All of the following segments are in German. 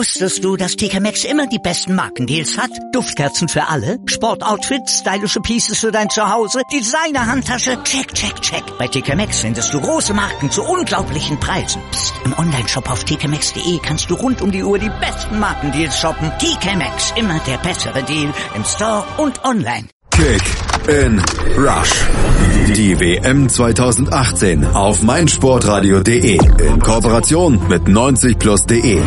Wusstest du, dass TK Maxx immer die besten Markendeals hat? Duftkerzen für alle, Sportoutfits, stylische Pieces für dein Zuhause, Designer-Handtasche, check, check, check. Bei TK Maxx findest du große Marken zu unglaublichen Preisen. Psst. im Onlineshop auf tkmaxx.de kannst du rund um die Uhr die besten Markendeals shoppen. TK Maxx, immer der bessere Deal im Store und online. Kick in Rush. Die WM 2018 auf meinsportradio.de in Kooperation mit 90plus.de.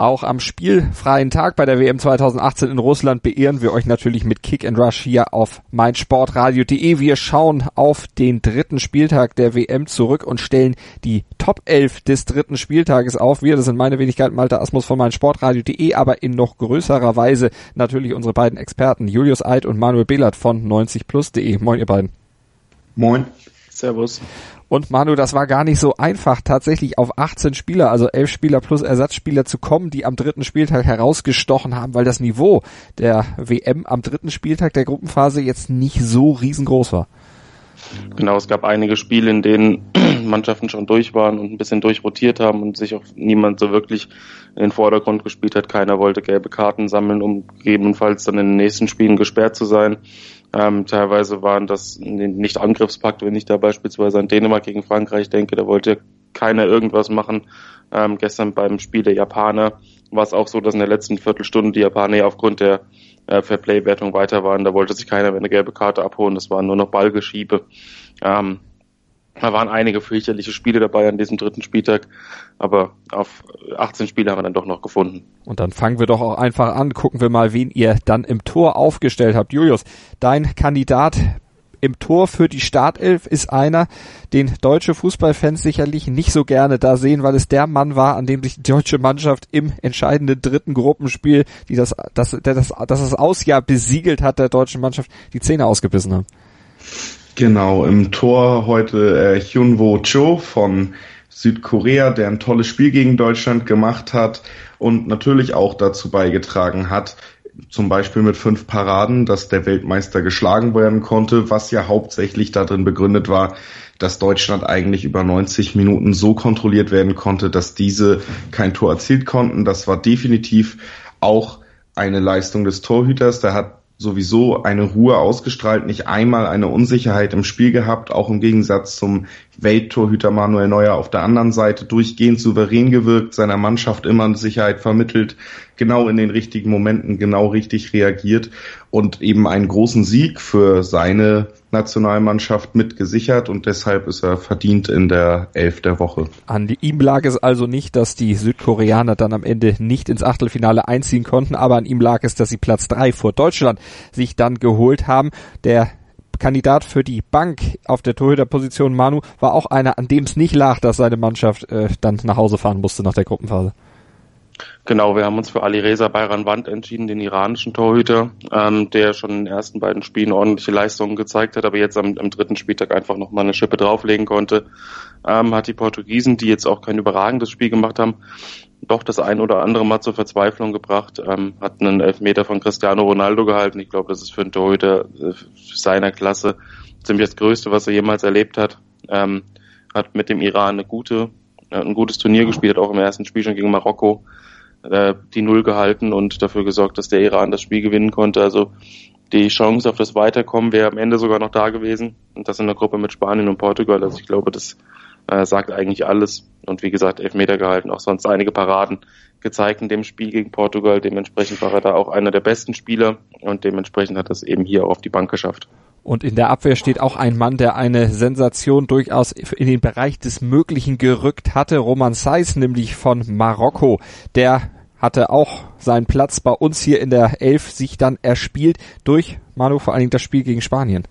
Auch am spielfreien Tag bei der WM 2018 in Russland beehren wir euch natürlich mit Kick and Rush hier auf meinsportradio.de. Wir schauen auf den dritten Spieltag der WM zurück und stellen die Top 11 des dritten Spieltages auf. Wir, das sind meine Wenigkeit Malte Asmus von meinsportradio.de, aber in noch größerer Weise natürlich unsere beiden Experten Julius Eid und Manuel Behlert von 90plus.de. Moin ihr beiden. Moin. Servus. Und Manu, das war gar nicht so einfach, tatsächlich auf 18 Spieler, also 11 Spieler plus Ersatzspieler zu kommen, die am dritten Spieltag herausgestochen haben, weil das Niveau der WM am dritten Spieltag der Gruppenphase jetzt nicht so riesengroß war. Genau, es gab einige Spiele, in denen Mannschaften schon durch waren und ein bisschen durchrotiert haben und sich auch niemand so wirklich in den Vordergrund gespielt hat. Keiner wollte gelbe Karten sammeln, um gegebenenfalls dann in den nächsten Spielen gesperrt zu sein. Ähm, teilweise waren das nicht Angriffspakt, wenn ich da beispielsweise an Dänemark gegen Frankreich denke, da wollte keiner irgendwas machen. Ähm, gestern beim Spiel der Japaner war es auch so, dass in der letzten Viertelstunde die Japaner ja aufgrund der äh, Fairplay-Wertung weiter waren. Da wollte sich keiner mehr eine gelbe Karte abholen. Das waren nur noch Ballgeschiebe. Ähm, da waren einige fürchterliche Spiele dabei an diesem dritten Spieltag, aber auf 18 Spiele haben wir dann doch noch gefunden. Und dann fangen wir doch auch einfach an, gucken wir mal, wen ihr dann im Tor aufgestellt habt. Julius, dein Kandidat im Tor für die Startelf ist einer, den deutsche Fußballfans sicherlich nicht so gerne da sehen, weil es der Mann war, an dem sich die deutsche Mannschaft im entscheidenden dritten Gruppenspiel, die das, das, das, das, das Ausjahr besiegelt hat, der deutschen Mannschaft, die Zähne ausgebissen haben. Genau, im Tor heute äh, Hyunwo Cho von Südkorea, der ein tolles Spiel gegen Deutschland gemacht hat und natürlich auch dazu beigetragen hat, zum Beispiel mit fünf Paraden, dass der Weltmeister geschlagen werden konnte, was ja hauptsächlich darin begründet war, dass Deutschland eigentlich über 90 Minuten so kontrolliert werden konnte, dass diese kein Tor erzielt konnten. Das war definitiv auch eine Leistung des Torhüters. Der hat sowieso eine Ruhe ausgestrahlt, nicht einmal eine Unsicherheit im Spiel gehabt, auch im Gegensatz zum Welttorhüter Manuel Neuer auf der anderen Seite durchgehend souverän gewirkt, seiner Mannschaft immer Sicherheit vermittelt, genau in den richtigen Momenten genau richtig reagiert und eben einen großen Sieg für seine Nationalmannschaft mitgesichert und deshalb ist er verdient in der Elf der Woche. An ihm lag es also nicht, dass die Südkoreaner dann am Ende nicht ins Achtelfinale einziehen konnten, aber an ihm lag es, dass sie Platz drei vor Deutschland sich dann geholt haben. Der Kandidat für die Bank auf der Torhüterposition Manu war auch einer, an dem es nicht lag, dass seine Mannschaft äh, dann nach Hause fahren musste nach der Gruppenphase. Genau, wir haben uns für Ali Reza Bayran Wand entschieden, den iranischen Torhüter, ähm, der schon in den ersten beiden Spielen ordentliche Leistungen gezeigt hat, aber jetzt am, am dritten Spieltag einfach nochmal eine Schippe drauflegen konnte. Ähm, hat die Portugiesen, die jetzt auch kein überragendes Spiel gemacht haben, doch das ein oder andere Mal zur Verzweiflung gebracht, ähm, hat einen Elfmeter von Cristiano Ronaldo gehalten. Ich glaube, das ist für einen Torhüter äh, seiner Klasse ziemlich das Größte, was er jemals erlebt hat. Ähm, hat mit dem Iran eine gute, äh, ein gutes Turnier gespielt, hat auch im ersten Spiel schon gegen Marokko die Null gehalten und dafür gesorgt, dass der Iran das Spiel gewinnen konnte. Also die Chance auf das Weiterkommen wäre am Ende sogar noch da gewesen. Und das in der Gruppe mit Spanien und Portugal. Also ich glaube, das äh, sagt eigentlich alles. Und wie gesagt, Elfmeter gehalten, auch sonst einige Paraden gezeigt in dem Spiel gegen Portugal. Dementsprechend war er da auch einer der besten Spieler und dementsprechend hat das eben hier auf die Bank geschafft. Und in der Abwehr steht auch ein Mann, der eine Sensation durchaus in den Bereich des Möglichen gerückt hatte. Roman Seiss, nämlich von Marokko. Der hatte auch seinen Platz bei uns hier in der Elf sich dann erspielt durch Manu, vor allen Dingen das Spiel gegen Spanien.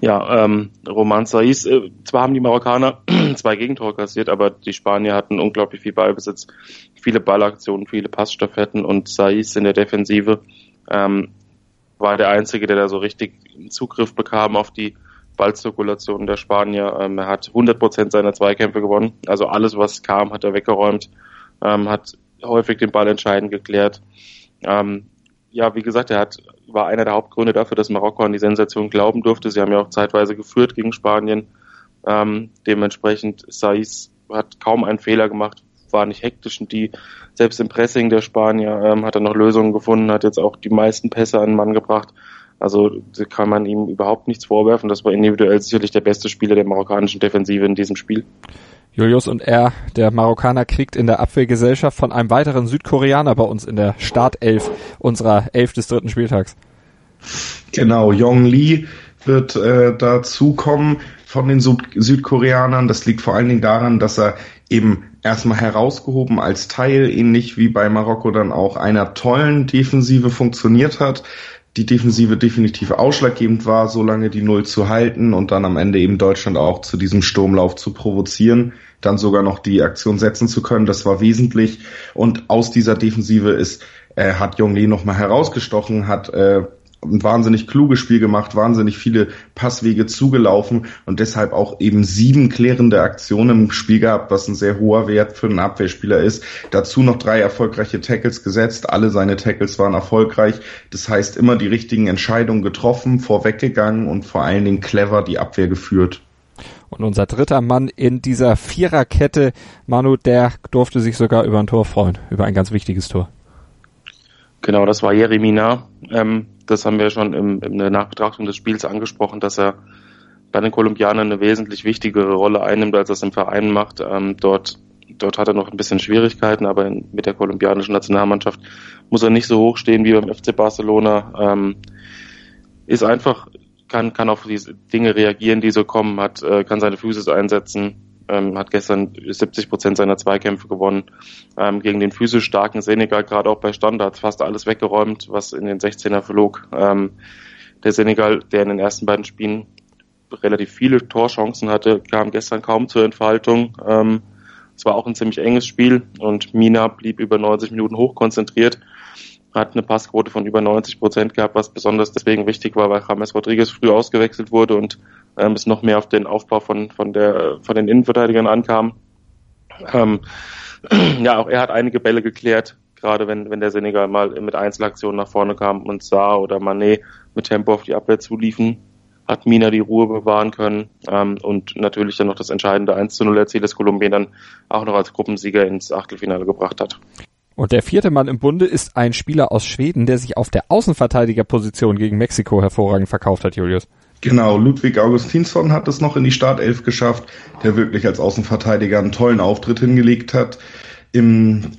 Ja, ähm, Roman Saiz, äh, zwar haben die Marokkaner zwei Gegentore kassiert, aber die Spanier hatten unglaublich viel Ballbesitz, viele Ballaktionen, viele Passstaffetten und Saiz in der Defensive ähm, war der Einzige, der da so richtig Zugriff bekam auf die Ballzirkulation der Spanier. Ähm, er hat 100% seiner Zweikämpfe gewonnen, also alles, was kam, hat er weggeräumt, ähm, hat häufig den Ball entscheidend geklärt. Ähm, ja, wie gesagt, er hat, war einer der Hauptgründe dafür, dass Marokko an die Sensation glauben durfte. Sie haben ja auch zeitweise geführt gegen Spanien. Ähm, dementsprechend Saiz hat kaum einen Fehler gemacht, war nicht hektisch und die, selbst im Pressing der Spanier ähm, hat er noch Lösungen gefunden, hat jetzt auch die meisten Pässe an den Mann gebracht. Also kann man ihm überhaupt nichts vorwerfen. Das war individuell sicherlich der beste Spieler der marokkanischen Defensive in diesem Spiel. Julius und er, der Marokkaner, kriegt in der Abwehrgesellschaft von einem weiteren Südkoreaner bei uns in der Startelf unserer Elf des dritten Spieltags. Genau, Yong Lee wird äh, dazukommen von den Südkoreanern. Das liegt vor allen Dingen daran, dass er eben erstmal herausgehoben als Teil, ähnlich wie bei Marokko dann auch einer tollen Defensive funktioniert hat die Defensive definitiv ausschlaggebend war, so lange die Null zu halten und dann am Ende eben Deutschland auch zu diesem Sturmlauf zu provozieren, dann sogar noch die Aktion setzen zu können, das war wesentlich. Und aus dieser Defensive ist, äh, hat Jong Lee nochmal herausgestochen, hat äh, ein wahnsinnig kluges Spiel gemacht, wahnsinnig viele Passwege zugelaufen und deshalb auch eben sieben klärende Aktionen im Spiel gehabt, was ein sehr hoher Wert für einen Abwehrspieler ist. Dazu noch drei erfolgreiche Tackles gesetzt. Alle seine Tackles waren erfolgreich. Das heißt, immer die richtigen Entscheidungen getroffen, vorweggegangen und vor allen Dingen clever die Abwehr geführt. Und unser dritter Mann in dieser Viererkette, Manu, der durfte sich sogar über ein Tor freuen, über ein ganz wichtiges Tor. Genau, das war Jeremina. Ähm, das haben wir schon im, in der Nachbetrachtung des Spiels angesprochen, dass er bei den Kolumbianern eine wesentlich wichtigere Rolle einnimmt, als er es im Verein macht. Ähm, dort, dort hat er noch ein bisschen Schwierigkeiten, aber in, mit der kolumbianischen Nationalmannschaft muss er nicht so hoch stehen wie beim FC Barcelona. Ähm, ist einfach, kann, kann auf diese Dinge reagieren, die so kommen, hat, äh, kann seine Füße einsetzen, ähm, hat gestern 70 Prozent seiner Zweikämpfe gewonnen ähm, gegen den physisch starken Senegal, gerade auch bei Standards, fast alles weggeräumt, was in den 16er flog. Ähm, der Senegal, der in den ersten beiden Spielen relativ viele Torchancen hatte, kam gestern kaum zur Entfaltung. Ähm, es war auch ein ziemlich enges Spiel und Mina blieb über 90 Minuten hochkonzentriert, hat eine Passquote von über 90 Prozent gehabt, was besonders deswegen wichtig war, weil James Rodriguez früh ausgewechselt wurde und ähm, es noch mehr auf den Aufbau von, von, der, von den Innenverteidigern ankam. Ähm, ja, auch er hat einige Bälle geklärt, gerade wenn, wenn der Senegal mal mit Einzelaktionen nach vorne kam und Saar oder Manet mit Tempo auf die Abwehr zuliefen, hat Mina die Ruhe bewahren können ähm, und natürlich dann noch das entscheidende 1 zu 0 Erziel, das Kolumbien dann auch noch als Gruppensieger ins Achtelfinale gebracht hat. Und der vierte Mann im Bunde ist ein Spieler aus Schweden, der sich auf der Außenverteidigerposition gegen Mexiko hervorragend verkauft hat, Julius. Genau, Ludwig Augustinsson hat es noch in die Startelf geschafft, der wirklich als Außenverteidiger einen tollen Auftritt hingelegt hat. Im,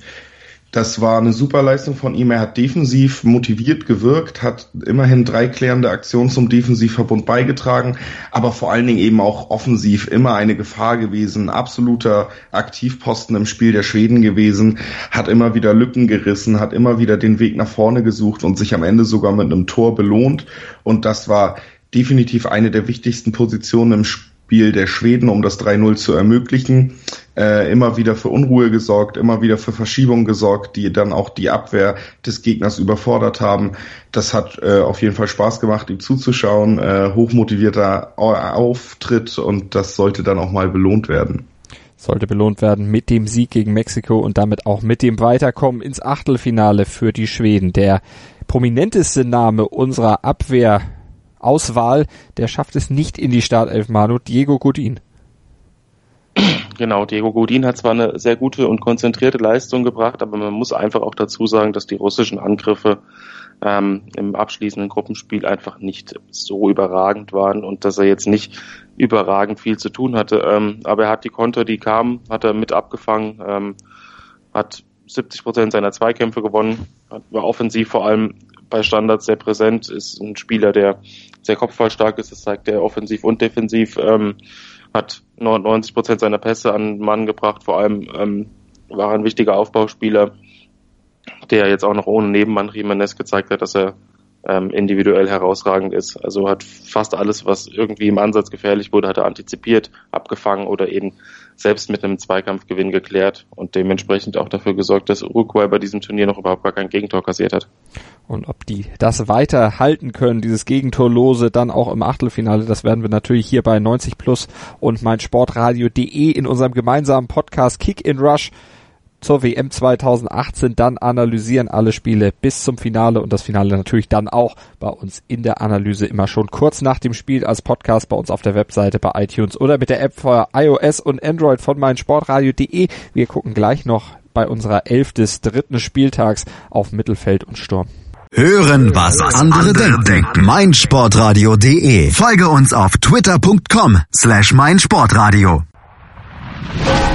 das war eine super Leistung von ihm. Er hat defensiv motiviert gewirkt, hat immerhin drei klärende Aktionen zum Defensivverbund beigetragen, aber vor allen Dingen eben auch offensiv immer eine Gefahr gewesen, absoluter Aktivposten im Spiel der Schweden gewesen, hat immer wieder Lücken gerissen, hat immer wieder den Weg nach vorne gesucht und sich am Ende sogar mit einem Tor belohnt. Und das war definitiv eine der wichtigsten Positionen im Spiel der Schweden, um das 3-0 zu ermöglichen. Äh, immer wieder für Unruhe gesorgt, immer wieder für Verschiebungen gesorgt, die dann auch die Abwehr des Gegners überfordert haben. Das hat äh, auf jeden Fall Spaß gemacht, ihm zuzuschauen. Äh, hochmotivierter Auftritt und das sollte dann auch mal belohnt werden sollte belohnt werden mit dem Sieg gegen Mexiko und damit auch mit dem Weiterkommen ins Achtelfinale für die Schweden. Der prominenteste Name unserer Abwehr Auswahl, der schafft es nicht in die Startelf, Manu, Diego Godin. Genau, Diego Godin hat zwar eine sehr gute und konzentrierte Leistung gebracht, aber man muss einfach auch dazu sagen, dass die russischen Angriffe ähm, im abschließenden Gruppenspiel einfach nicht so überragend waren und dass er jetzt nicht überragend viel zu tun hatte. Ähm, aber er hat die Konter, die kamen, hat er mit abgefangen, ähm, hat 70 Prozent seiner Zweikämpfe gewonnen, war offensiv vor allem bei Standards sehr präsent, ist ein Spieler, der sehr kopfballstark ist, das zeigt er offensiv und defensiv, ähm, hat 99 Prozent seiner Pässe an den Mann gebracht, vor allem ähm, war ein wichtiger Aufbauspieler, der jetzt auch noch ohne Nebenmann Jimenez gezeigt hat, dass er ähm, individuell herausragend ist. Also hat fast alles, was irgendwie im Ansatz gefährlich wurde, hat er antizipiert, abgefangen oder eben selbst mit einem Zweikampfgewinn geklärt und dementsprechend auch dafür gesorgt, dass Uruguay bei diesem Turnier noch überhaupt gar kein Gegentor kassiert hat. Und ob die das weiter halten können, dieses Gegentorlose, dann auch im Achtelfinale, das werden wir natürlich hier bei 90 Plus und mein Sportradio.de in unserem gemeinsamen Podcast Kick in Rush zur WM 2018, dann analysieren alle Spiele bis zum Finale und das Finale natürlich dann auch bei uns in der Analyse immer schon kurz nach dem Spiel als Podcast bei uns auf der Webseite bei iTunes oder mit der App für iOS und Android von meinsportradio.de. Wir gucken gleich noch bei unserer Elf des dritten Spieltags auf Mittelfeld und Sturm. Hören, was andere denken. meinsportradio.de. Folge uns auf twitter.com slash meinsportradio.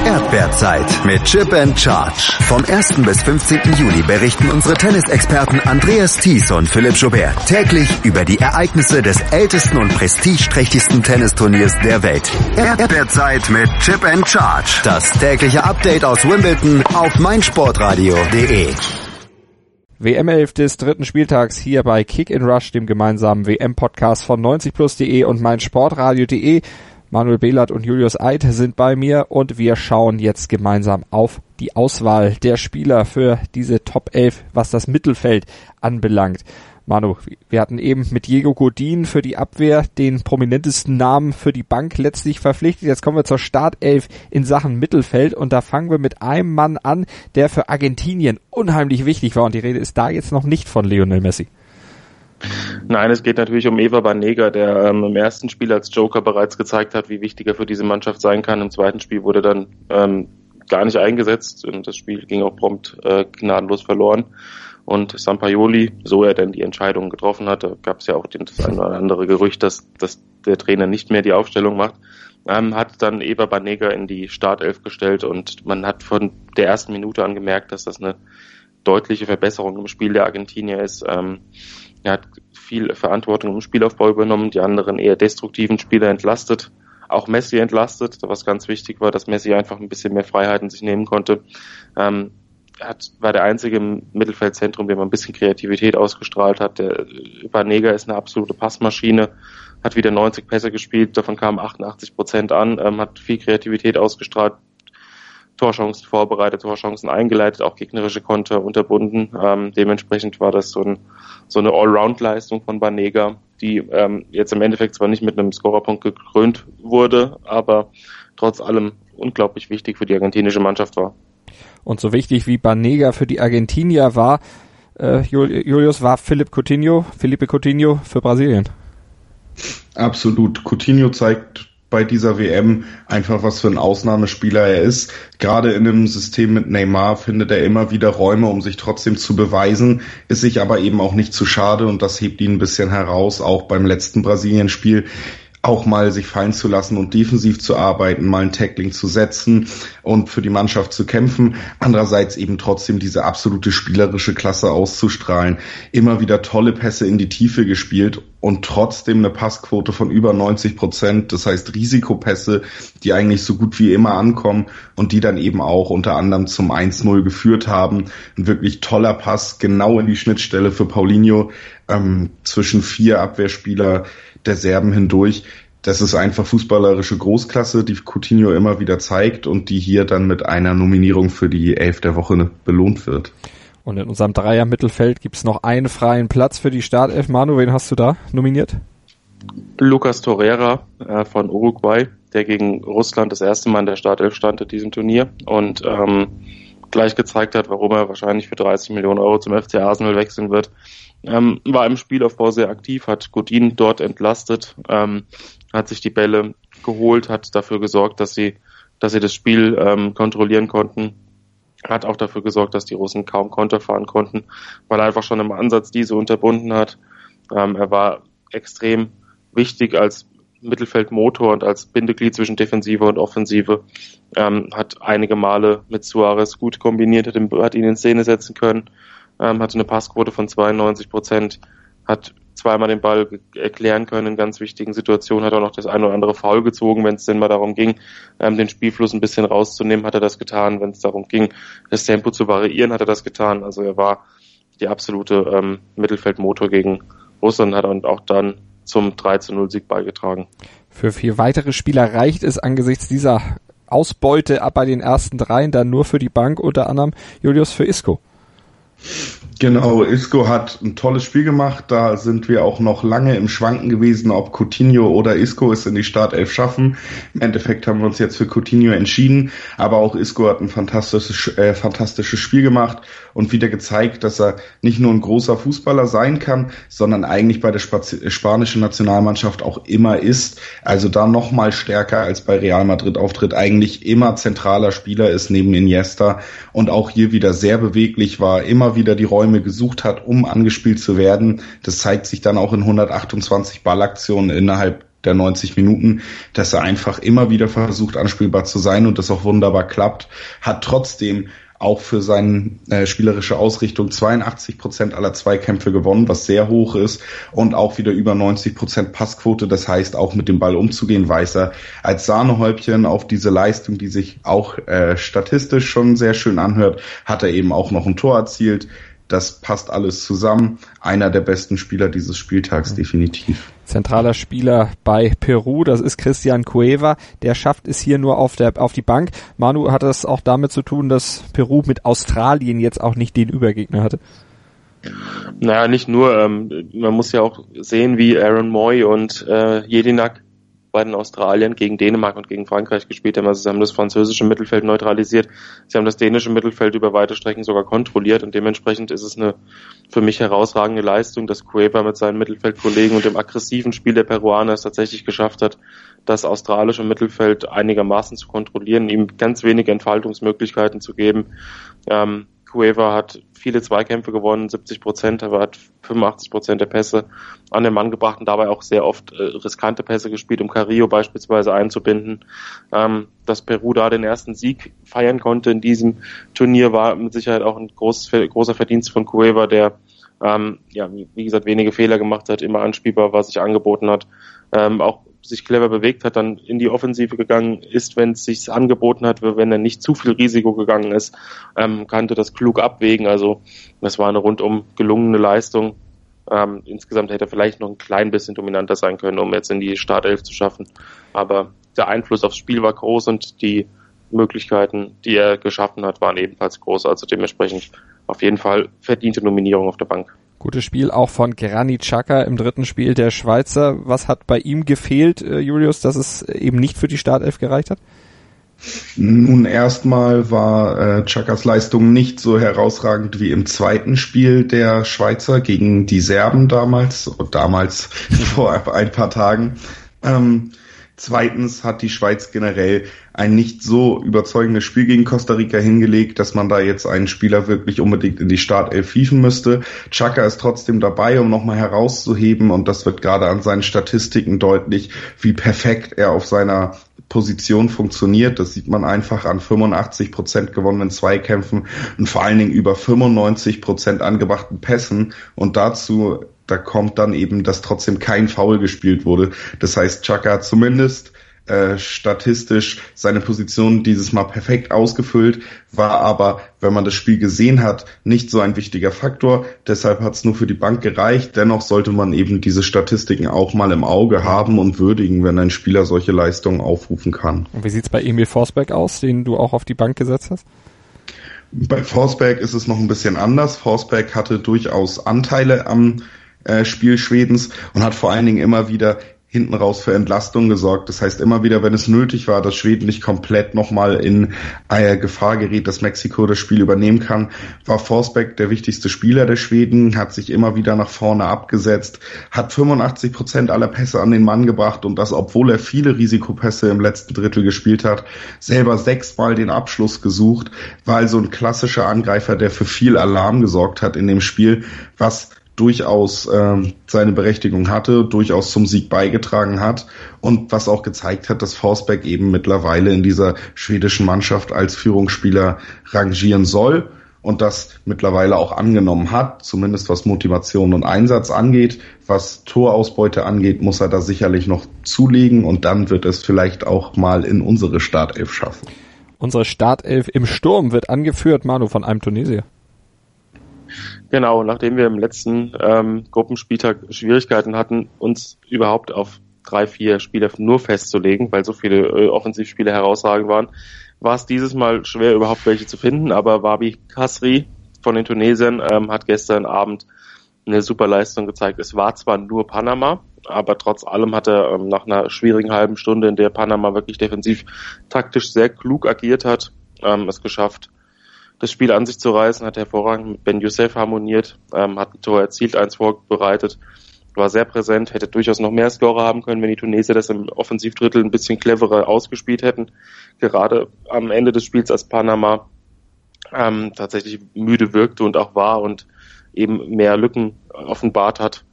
Erdbeerzeit mit Chip and Charge. Vom 1. bis 15. Juli berichten unsere Tennisexperten Andreas Thies und Philipp Joubert täglich über die Ereignisse des ältesten und prestigeträchtigsten Tennisturniers der Welt. Erdbeerzeit mit Chip and Charge. Das tägliche Update aus Wimbledon auf meinsportradio.de. WM 11 des dritten Spieltags hier bei Kick in Rush, dem gemeinsamen WM-Podcast von 90plus.de und meinsportradio.de. Manuel Behlert und Julius Eid sind bei mir und wir schauen jetzt gemeinsam auf die Auswahl der Spieler für diese Top 11, was das Mittelfeld anbelangt. Manu, wir hatten eben mit Diego Godin für die Abwehr den prominentesten Namen für die Bank letztlich verpflichtet. Jetzt kommen wir zur Startelf in Sachen Mittelfeld und da fangen wir mit einem Mann an, der für Argentinien unheimlich wichtig war und die Rede ist da jetzt noch nicht von Lionel Messi. Nein, es geht natürlich um Eva Banega, der ähm, im ersten Spiel als Joker bereits gezeigt hat, wie wichtig er für diese Mannschaft sein kann. Im zweiten Spiel wurde dann ähm, gar nicht eingesetzt und das Spiel ging auch prompt äh, gnadenlos verloren. Und Sampaioli, so er denn die Entscheidung getroffen hat, da gab es ja auch das eine oder andere Gerücht, dass, dass der Trainer nicht mehr die Aufstellung macht, ähm, hat dann Eva Banega in die Startelf gestellt und man hat von der ersten Minute an gemerkt, dass das eine deutliche Verbesserung im Spiel der Argentinier ist. Ähm, er hat viel Verantwortung im Spielaufbau übernommen, die anderen eher destruktiven Spieler entlastet, auch Messi entlastet, was ganz wichtig war, dass Messi einfach ein bisschen mehr Freiheiten sich nehmen konnte. Ähm, hat, war der einzige im Mittelfeldzentrum, der mal ein bisschen Kreativität ausgestrahlt hat. Der Banega ist eine absolute Passmaschine, hat wieder 90 Pässe gespielt, davon kamen 88 Prozent an, ähm, hat viel Kreativität ausgestrahlt, Torchancen vorbereitet, Torchancen eingeleitet, auch gegnerische Konter unterbunden. Ähm, dementsprechend war das so, ein, so eine Allround-Leistung von Banega, die ähm, jetzt im Endeffekt zwar nicht mit einem Scorerpunkt gekrönt wurde, aber trotz allem unglaublich wichtig für die argentinische Mannschaft war. Und so wichtig wie Banega für die Argentinier war, äh, Julius, war Philipp Coutinho, Felipe Coutinho für Brasilien. Absolut. Coutinho zeigt bei dieser WM einfach, was für ein Ausnahmespieler er ist. Gerade in einem System mit Neymar findet er immer wieder Räume, um sich trotzdem zu beweisen, ist sich aber eben auch nicht zu schade und das hebt ihn ein bisschen heraus, auch beim letzten Brasilien-Spiel auch mal sich fallen zu lassen und defensiv zu arbeiten, mal ein Tackling zu setzen und für die Mannschaft zu kämpfen. Andererseits eben trotzdem diese absolute spielerische Klasse auszustrahlen. Immer wieder tolle Pässe in die Tiefe gespielt und trotzdem eine Passquote von über 90 Prozent. Das heißt Risikopässe, die eigentlich so gut wie immer ankommen und die dann eben auch unter anderem zum 1-0 geführt haben. Ein wirklich toller Pass genau in die Schnittstelle für Paulinho ähm, zwischen vier Abwehrspieler der Serben hindurch. Das ist einfach fußballerische Großklasse, die Coutinho immer wieder zeigt und die hier dann mit einer Nominierung für die Elf der Woche belohnt wird. Und in unserem Dreier-Mittelfeld gibt es noch einen freien Platz für die Startelf. Manu, wen hast du da nominiert? Lucas Torreira äh, von Uruguay, der gegen Russland das erste Mal in der Startelf stand in diesem Turnier und ähm, gleich gezeigt hat, warum er wahrscheinlich für 30 Millionen Euro zum FC Arsenal wechseln wird. Ähm, war im Spielaufbau sehr aktiv, hat Godin dort entlastet, ähm, hat sich die Bälle geholt, hat dafür gesorgt, dass sie, dass sie das Spiel ähm, kontrollieren konnten, hat auch dafür gesorgt, dass die Russen kaum Konter fahren konnten, weil er einfach schon im Ansatz diese unterbunden hat. Ähm, er war extrem wichtig als Mittelfeldmotor und als Bindeglied zwischen Defensive und Offensive. Ähm, hat einige Male mit Suarez gut kombiniert, hat ihn, in Szene setzen können ähm, hatte eine Passquote von 92 Prozent, hat zweimal den Ball erklären können in ganz wichtigen Situationen, hat auch noch das eine oder andere Foul gezogen, wenn es denn mal darum ging, ähm, den Spielfluss ein bisschen rauszunehmen, hat er das getan. Wenn es darum ging, das Tempo zu variieren, hat er das getan. Also er war die absolute ähm, Mittelfeldmotor gegen Russland, hat und auch dann zum 3 zu 0 Sieg beigetragen. Für vier weitere Spieler reicht es angesichts dieser Ausbeute ab bei den ersten dreien dann nur für die Bank, unter anderem Julius für Isco. Genau, Isco hat ein tolles Spiel gemacht. Da sind wir auch noch lange im Schwanken gewesen, ob Coutinho oder Isco es in die Startelf schaffen. Im Endeffekt haben wir uns jetzt für Coutinho entschieden. Aber auch Isco hat ein fantastisches, äh, fantastisches Spiel gemacht und wieder gezeigt, dass er nicht nur ein großer Fußballer sein kann, sondern eigentlich bei der Spaz spanischen Nationalmannschaft auch immer ist. Also da noch mal stärker als bei Real Madrid auftritt. Eigentlich immer zentraler Spieler ist neben Iniesta und auch hier wieder sehr beweglich war, immer wieder die Räume gesucht hat, um angespielt zu werden. Das zeigt sich dann auch in 128 Ballaktionen innerhalb der 90 Minuten, dass er einfach immer wieder versucht, anspielbar zu sein und das auch wunderbar klappt, hat trotzdem auch für seine äh, spielerische Ausrichtung 82 Prozent aller Zweikämpfe gewonnen, was sehr hoch ist und auch wieder über 90 Prozent Passquote. Das heißt, auch mit dem Ball umzugehen, weiß er als Sahnehäubchen auf diese Leistung, die sich auch äh, statistisch schon sehr schön anhört, hat er eben auch noch ein Tor erzielt. Das passt alles zusammen. Einer der besten Spieler dieses Spieltags, mhm. definitiv. Zentraler Spieler bei Peru, das ist Christian Cueva. Der schafft es hier nur auf, der, auf die Bank. Manu hat es auch damit zu tun, dass Peru mit Australien jetzt auch nicht den Übergegner hatte. Naja, nicht nur. Ähm, man muss ja auch sehen, wie Aaron Moy und äh, Jedinak bei Australien gegen Dänemark und gegen Frankreich gespielt haben. Also sie haben das französische Mittelfeld neutralisiert. Sie haben das dänische Mittelfeld über weite Strecken sogar kontrolliert und dementsprechend ist es eine für mich herausragende Leistung, dass Cueva mit seinen Mittelfeldkollegen und dem aggressiven Spiel der Peruaner es tatsächlich geschafft hat, das australische Mittelfeld einigermaßen zu kontrollieren, ihm ganz wenige Entfaltungsmöglichkeiten zu geben. Ähm, Cueva hat viele Zweikämpfe gewonnen, 70 Prozent, aber hat 85 Prozent der Pässe an den Mann gebracht und dabei auch sehr oft äh, riskante Pässe gespielt, um Carrillo beispielsweise einzubinden. Ähm, dass Peru da den ersten Sieg feiern konnte in diesem Turnier war mit Sicherheit auch ein großes, großer Verdienst von Cueva, der ähm, ja, wie gesagt, wenige Fehler gemacht hat, immer anspielbar was sich angeboten hat, ähm, auch sich clever bewegt hat, dann in die Offensive gegangen ist, wenn es sich angeboten hat, wenn er nicht zu viel Risiko gegangen ist, ähm, kannte das klug abwägen. Also das war eine rundum gelungene Leistung. Ähm, insgesamt hätte er vielleicht noch ein klein bisschen dominanter sein können, um jetzt in die Startelf zu schaffen. Aber der Einfluss aufs Spiel war groß und die Möglichkeiten, die er geschaffen hat, waren ebenfalls groß. Also dementsprechend auf jeden Fall verdiente Nominierung auf der Bank. Gutes Spiel auch von Granit Xhaka im dritten Spiel der Schweizer. Was hat bei ihm gefehlt, äh, Julius, dass es eben nicht für die Startelf gereicht hat? Nun erstmal war äh, Chakas Leistung nicht so herausragend wie im zweiten Spiel der Schweizer gegen die Serben damals, damals vor ein paar Tagen. Ähm, Zweitens hat die Schweiz generell ein nicht so überzeugendes Spiel gegen Costa Rica hingelegt, dass man da jetzt einen Spieler wirklich unbedingt in die Startelf fiefen müsste. Chaka ist trotzdem dabei, um nochmal herauszuheben und das wird gerade an seinen Statistiken deutlich, wie perfekt er auf seiner Position funktioniert. Das sieht man einfach an 85 Prozent gewonnenen Zweikämpfen und vor allen Dingen über 95 Prozent angebrachten Pässen und dazu da kommt dann eben, dass trotzdem kein Foul gespielt wurde. Das heißt, Chaka hat zumindest äh, statistisch seine Position dieses Mal perfekt ausgefüllt, war aber, wenn man das Spiel gesehen hat, nicht so ein wichtiger Faktor. Deshalb hat es nur für die Bank gereicht. Dennoch sollte man eben diese Statistiken auch mal im Auge haben und würdigen, wenn ein Spieler solche Leistungen aufrufen kann. Und wie sieht's bei Emil Forsberg aus, den du auch auf die Bank gesetzt hast? Bei Forsberg ist es noch ein bisschen anders. Forsberg hatte durchaus Anteile am äh, Spiel Schwedens und hat vor allen Dingen immer wieder hinten raus für Entlastung gesorgt. Das heißt, immer wieder, wenn es nötig war, dass Schweden nicht komplett nochmal in äh, Gefahr geriet, dass Mexiko das Spiel übernehmen kann, war Forsberg der wichtigste Spieler der Schweden, hat sich immer wieder nach vorne abgesetzt, hat 85 Prozent aller Pässe an den Mann gebracht und das, obwohl er viele Risikopässe im letzten Drittel gespielt hat, selber sechsmal den Abschluss gesucht, war also ein klassischer Angreifer, der für viel Alarm gesorgt hat in dem Spiel, was durchaus ähm, seine Berechtigung hatte, durchaus zum Sieg beigetragen hat und was auch gezeigt hat, dass Forsberg eben mittlerweile in dieser schwedischen Mannschaft als Führungsspieler rangieren soll und das mittlerweile auch angenommen hat, zumindest was Motivation und Einsatz angeht. Was Torausbeute angeht, muss er da sicherlich noch zulegen und dann wird es vielleicht auch mal in unsere Startelf schaffen. Unsere Startelf im Sturm wird angeführt, Manu, von einem Tunesier. Genau, nachdem wir im letzten ähm, Gruppenspieltag Schwierigkeiten hatten, uns überhaupt auf drei, vier Spieler nur festzulegen, weil so viele äh, Offensivspiele herausragend waren, war es dieses Mal schwer, überhaupt welche zu finden, aber Wabi Kasri von den Tunesiern, ähm, hat gestern Abend eine super Leistung gezeigt. Es war zwar nur Panama, aber trotz allem hat er ähm, nach einer schwierigen halben Stunde, in der Panama wirklich defensiv taktisch sehr klug agiert hat, ähm, es geschafft, das Spiel an sich zu reißen, hat hervorragend mit Ben Youssef harmoniert, ähm, hat ein Tor erzielt, eins vorbereitet, war sehr präsent, hätte durchaus noch mehr Scorer haben können, wenn die Tunesier das im Offensivdrittel ein bisschen cleverer ausgespielt hätten. Gerade am Ende des Spiels, als Panama ähm, tatsächlich müde wirkte und auch war und eben mehr Lücken offenbart hat.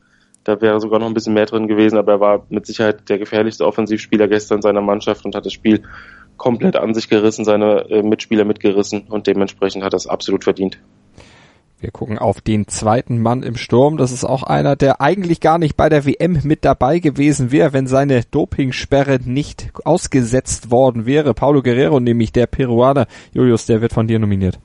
Da wäre sogar noch ein bisschen mehr drin gewesen, aber er war mit Sicherheit der gefährlichste Offensivspieler gestern seiner Mannschaft und hat das Spiel komplett an sich gerissen, seine äh, Mitspieler mitgerissen und dementsprechend hat er es absolut verdient. Wir gucken auf den zweiten Mann im Sturm. Das ist auch einer, der eigentlich gar nicht bei der WM mit dabei gewesen wäre, wenn seine Dopingsperre nicht ausgesetzt worden wäre. Paulo Guerrero, nämlich der Peruaner. Julius, der wird von dir nominiert.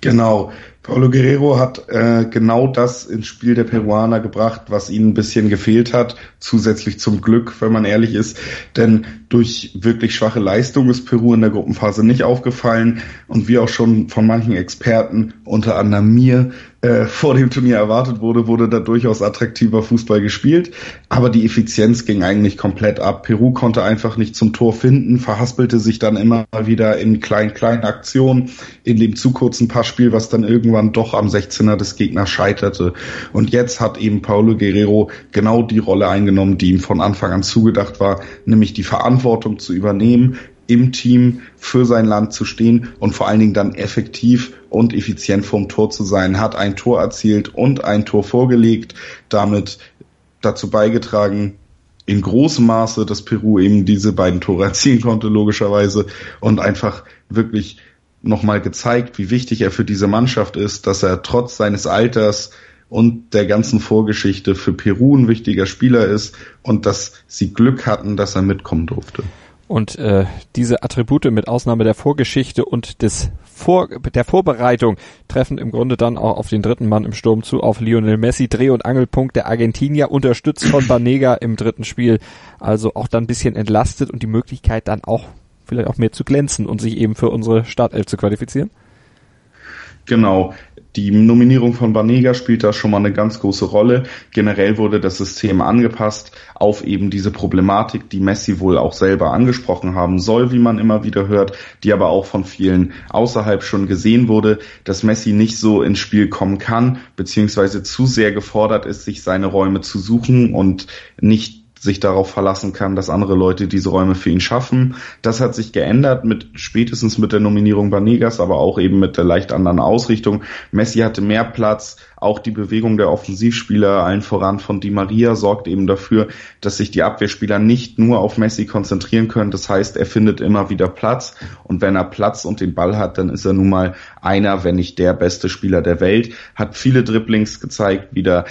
Genau. Paulo Guerrero hat äh, genau das ins Spiel der Peruaner gebracht, was ihnen ein bisschen gefehlt hat, zusätzlich zum Glück, wenn man ehrlich ist. Denn durch wirklich schwache Leistung ist Peru in der Gruppenphase nicht aufgefallen und wie auch schon von manchen Experten, unter anderem mir, äh, vor dem Turnier erwartet wurde, wurde da durchaus attraktiver Fußball gespielt. Aber die Effizienz ging eigentlich komplett ab. Peru konnte einfach nicht zum Tor finden, verhaspelte sich dann immer wieder in kleinen, kleinen Aktionen, in dem zu kurzen Passspiel, was dann irgendwann doch am 16er des Gegners scheiterte. Und jetzt hat eben Paulo Guerrero genau die Rolle eingenommen, die ihm von Anfang an zugedacht war, nämlich die Verantwortung zu übernehmen, im Team für sein Land zu stehen und vor allen Dingen dann effektiv und effizient vorm Tor zu sein, hat ein Tor erzielt und ein Tor vorgelegt, damit dazu beigetragen, in großem Maße, dass Peru eben diese beiden Tore erzielen konnte, logischerweise, und einfach wirklich nochmal gezeigt, wie wichtig er für diese Mannschaft ist, dass er trotz seines Alters und der ganzen Vorgeschichte für Peru ein wichtiger Spieler ist und dass sie Glück hatten, dass er mitkommen durfte. Und äh, diese Attribute mit Ausnahme der Vorgeschichte und des Vor der Vorbereitung treffen im Grunde dann auch auf den dritten Mann im Sturm zu, auf Lionel Messi, Dreh- und Angelpunkt der Argentinier, unterstützt von Banega im dritten Spiel. Also auch dann ein bisschen entlastet und die Möglichkeit dann auch vielleicht auch mehr zu glänzen und sich eben für unsere Startelf zu qualifizieren. Genau. Die Nominierung von Banega spielt da schon mal eine ganz große Rolle. Generell wurde das System angepasst auf eben diese Problematik, die Messi wohl auch selber angesprochen haben soll, wie man immer wieder hört, die aber auch von vielen außerhalb schon gesehen wurde, dass Messi nicht so ins Spiel kommen kann, beziehungsweise zu sehr gefordert ist, sich seine Räume zu suchen und nicht sich darauf verlassen kann, dass andere Leute diese Räume für ihn schaffen. Das hat sich geändert mit spätestens mit der Nominierung Banegas, aber auch eben mit der leicht anderen Ausrichtung. Messi hatte mehr Platz, auch die Bewegung der Offensivspieler, allen voran von Di Maria, sorgt eben dafür, dass sich die Abwehrspieler nicht nur auf Messi konzentrieren können. Das heißt, er findet immer wieder Platz und wenn er Platz und den Ball hat, dann ist er nun mal einer, wenn nicht der beste Spieler der Welt. Hat viele Dribblings gezeigt, wieder,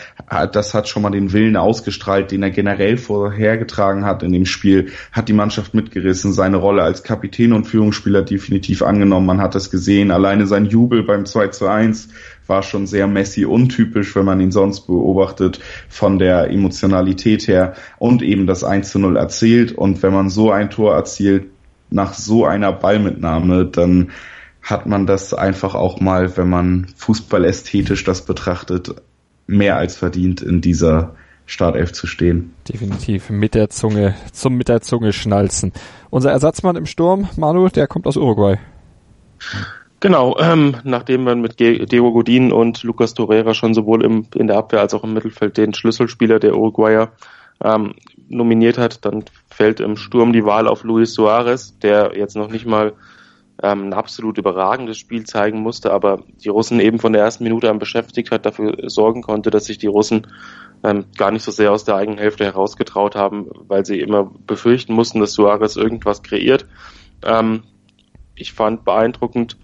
das hat schon mal den Willen ausgestrahlt, den er generell vorhergetragen hat in dem Spiel, hat die Mannschaft mitgerissen, seine Rolle als Kapitän und Führungsspieler definitiv angenommen. Man hat es gesehen, alleine sein Jubel beim 2 zu 1 war schon sehr Messi untypisch, wenn man ihn sonst beobachtet, von der Emotionalität her und eben das 1 zu 0 erzählt. Und wenn man so ein Tor erzielt, nach so einer Ballmitnahme, dann hat man das einfach auch mal, wenn man Fußball ästhetisch das betrachtet, mehr als verdient in dieser Startelf zu stehen. Definitiv mit der Zunge, zum mit der Zunge schnalzen. Unser Ersatzmann im Sturm, Manu, der kommt aus Uruguay. Genau, ähm, nachdem man mit Diego Godin und Lucas Torreira schon sowohl im, in der Abwehr als auch im Mittelfeld den Schlüsselspieler der Uruguayer ähm, nominiert hat, dann fällt im Sturm die Wahl auf Luis Suarez, der jetzt noch nicht mal ähm, ein absolut überragendes Spiel zeigen musste, aber die Russen eben von der ersten Minute an beschäftigt hat, dafür sorgen konnte, dass sich die Russen ähm, gar nicht so sehr aus der eigenen Hälfte herausgetraut haben, weil sie immer befürchten mussten, dass Suarez irgendwas kreiert. Ähm, ich fand beeindruckend,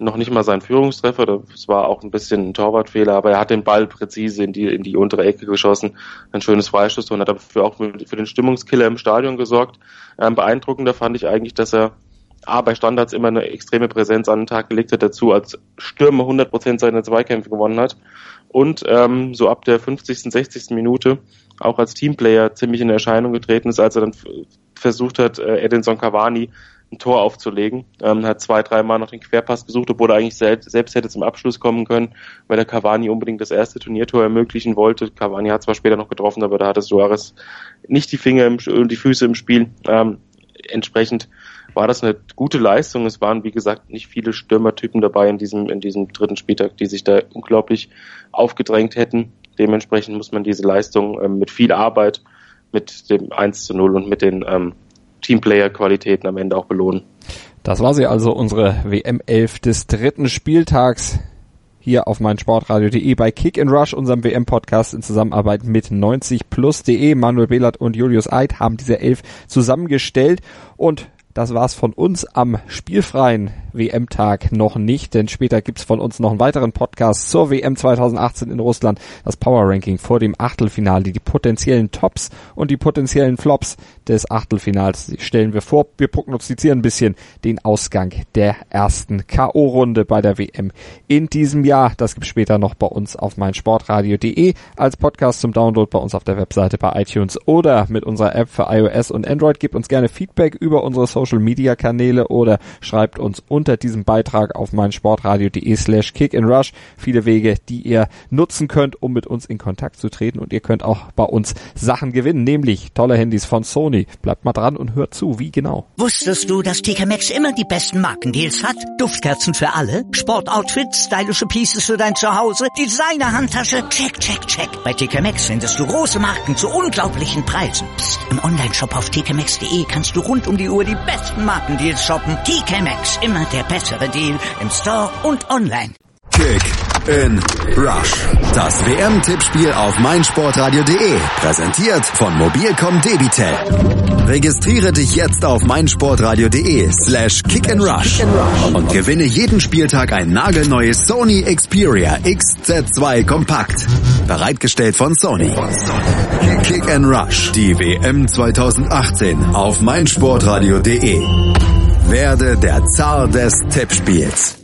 noch nicht mal sein Führungstreffer, das war auch ein bisschen ein Torwartfehler, aber er hat den Ball präzise in die, in die untere Ecke geschossen, ein schönes Freistoß und hat dafür auch für den Stimmungskiller im Stadion gesorgt. Ähm, beeindruckender fand ich eigentlich, dass er A, bei Standards immer eine extreme Präsenz an den Tag gelegt hat, dazu als Stürmer 100% seiner Zweikämpfe gewonnen hat und ähm, so ab der 50., 60. Minute auch als Teamplayer ziemlich in Erscheinung getreten ist, als er dann versucht hat, äh, Edinson Cavani ein Tor aufzulegen. Ähm, hat zwei, dreimal noch den Querpass gesucht, obwohl er eigentlich selbst, selbst hätte zum Abschluss kommen können, weil der Cavani unbedingt das erste Turniertor ermöglichen wollte. Cavani hat zwar später noch getroffen, aber da hatte Suarez nicht die Finger und die Füße im Spiel. Ähm, entsprechend war das eine gute Leistung. Es waren, wie gesagt, nicht viele Stürmertypen dabei in diesem, in diesem dritten Spieltag, die sich da unglaublich aufgedrängt hätten. Dementsprechend muss man diese Leistung ähm, mit viel Arbeit, mit dem 1 zu 0 und mit den ähm, Teamplayer-Qualitäten am Ende auch belohnen. Das war sie also, unsere WM 11 des dritten Spieltags hier auf meinsportradio.de bei Kick and Rush, unserem WM-Podcast in Zusammenarbeit mit 90plus.de. Manuel Behlert und Julius Eid haben diese elf zusammengestellt und das war's von uns am spielfreien WM-Tag noch nicht, denn später gibt's von uns noch einen weiteren Podcast zur WM 2018 in Russland, das Power Ranking vor dem Achtelfinale, die potenziellen Tops und die potenziellen Flops des Achtelfinals stellen wir vor. Wir prognostizieren ein bisschen den Ausgang der ersten K.O.-Runde bei der WM in diesem Jahr. Das gibt's später noch bei uns auf meinsportradio.de als Podcast zum Download bei uns auf der Webseite bei iTunes oder mit unserer App für iOS und Android. Gebt uns gerne Feedback über unsere Social Media Kanäle oder schreibt uns unter diesem Beitrag auf meinsportradio.de slash kick and rush. Viele Wege, die ihr nutzen könnt, um mit uns in Kontakt zu treten und ihr könnt auch bei uns Sachen gewinnen, nämlich tolle Handys von Sony. Bleibt mal dran und hört zu, wie genau. Wusstest du, dass TK Maxx immer die besten Markendeals hat? Duftkerzen für alle, Sportoutfits, stylische Pieces für dein Zuhause, Designer-Handtasche, check, check, check. Bei TK Maxx findest du große Marken zu unglaublichen Preisen. Psst. im Onlineshop auf tkmaxx.de kannst du rund um die Uhr die besten Markendeals shoppen. TK Maxx, immer der bessere Deal im Store und online. Kick in Rush. Das WM-Tippspiel auf meinsportradio.de. Präsentiert von Mobilcom Debitel. Registriere dich jetzt auf meinsportradio.de slash kick and rush und gewinne jeden Spieltag ein nagelneues Sony Xperia XZ2 Kompakt. Bereitgestellt von Sony. Kick and Rush. Die WM 2018 auf meinsportradio.de. Werde der Zar des Tippspiels.